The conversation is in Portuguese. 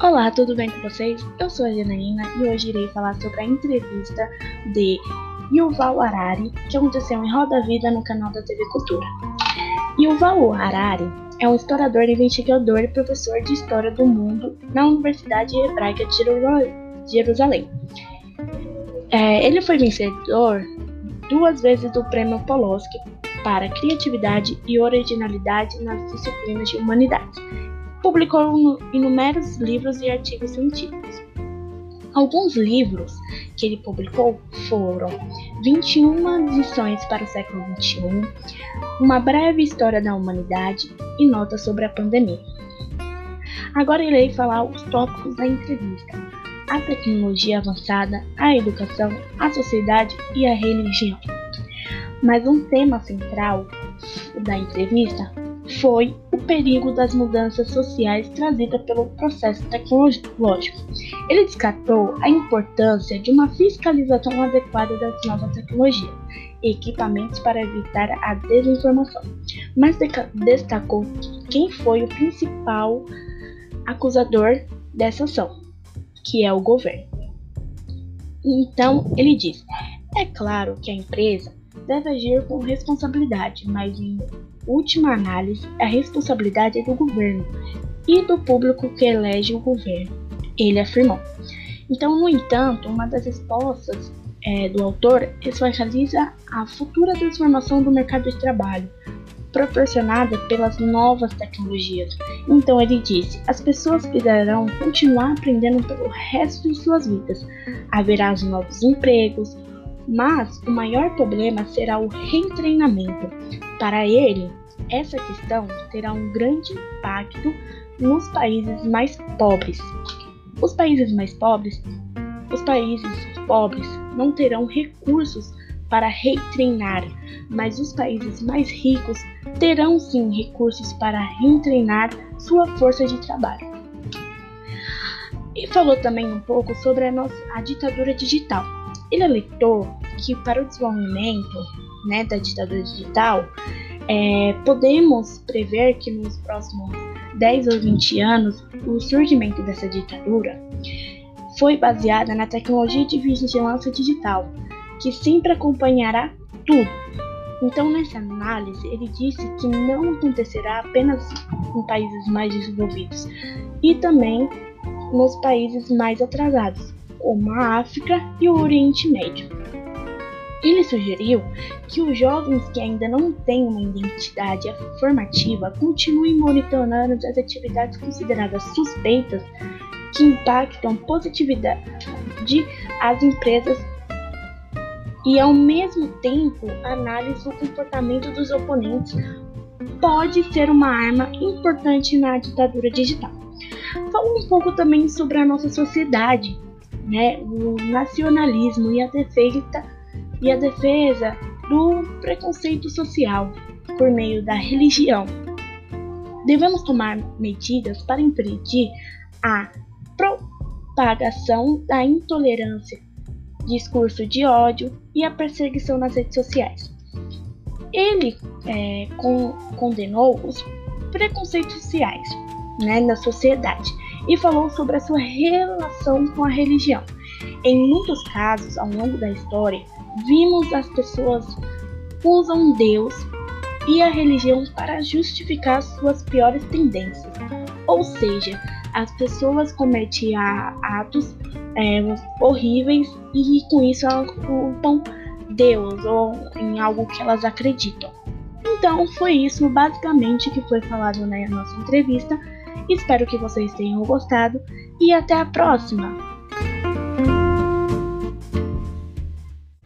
Olá, tudo bem com vocês? Eu sou a Janaína e hoje irei falar sobre a entrevista de Yuval Harari que aconteceu em Roda Vida no canal da TV Cultura. Yuval Harari é um historiador, investigador e professor de História do Mundo na Universidade Hebraica de Jerusalém. É, ele foi vencedor duas vezes do Prêmio Poloski para Criatividade e Originalidade nas disciplinas de Humanidades publicou inúmeros livros e artigos científicos. Alguns livros que ele publicou foram 21 lições para o século XXI, Uma breve história da humanidade e notas sobre a pandemia. Agora irei falar os tópicos da entrevista: a tecnologia avançada, a educação, a sociedade e a religião. Mas um tema central da entrevista foi perigo das mudanças sociais trazidas pelo processo tecnológico. Ele descartou a importância de uma fiscalização adequada das novas tecnologias e equipamentos para evitar a desinformação, mas destacou quem foi o principal acusador dessa ação, que é o governo. Então, ele diz: é claro que a empresa deve agir com responsabilidade, mas em última análise, a responsabilidade é do governo e do público que elege o governo, ele afirmou. Então, no entanto, uma das respostas é, do autor visualiza a futura transformação do mercado de trabalho, proporcionada pelas novas tecnologias. Então ele disse: as pessoas precisarão continuar aprendendo pelo resto de suas vidas. Haverá novos empregos, mas o maior problema será o retreinamento. Para ele, essa questão terá um grande impacto nos países mais pobres. Os países mais pobres, os países pobres não terão recursos para retreinar, mas os países mais ricos terão sim recursos para retreinar sua força de trabalho. E falou também um pouco sobre a, nossa, a ditadura digital. Ele alertou que para o desenvolvimento né, da ditadura digital, é, podemos prever que nos próximos 10 ou 20 anos o surgimento dessa ditadura foi baseada na tecnologia de vigilância digital, que sempre acompanhará tudo. Então, nessa análise, ele disse que não acontecerá apenas em países mais desenvolvidos, e também nos países mais atrasados, como a África e o Oriente Médio. Ele sugeriu que os jovens que ainda não têm uma identidade formativa continuem monitorando as atividades consideradas suspeitas que impactam positividade às empresas e, ao mesmo tempo, análise do comportamento dos oponentes pode ser uma arma importante na ditadura digital. Fala um pouco também sobre a nossa sociedade, né, o nacionalismo e a defesa e a defesa do preconceito social por meio da religião. Devemos tomar medidas para impedir a propagação da intolerância, discurso de ódio e a perseguição nas redes sociais. Ele é, con condenou os preconceitos sociais né, na sociedade e falou sobre a sua relação com a religião. Em muitos casos, ao longo da história, vimos as pessoas usam Deus e a religião para justificar suas piores tendências. Ou seja, as pessoas cometem atos é, horríveis e com isso elas culpam Deus ou em algo que elas acreditam. Então foi isso basicamente que foi falado na nossa entrevista. Espero que vocês tenham gostado e até a próxima!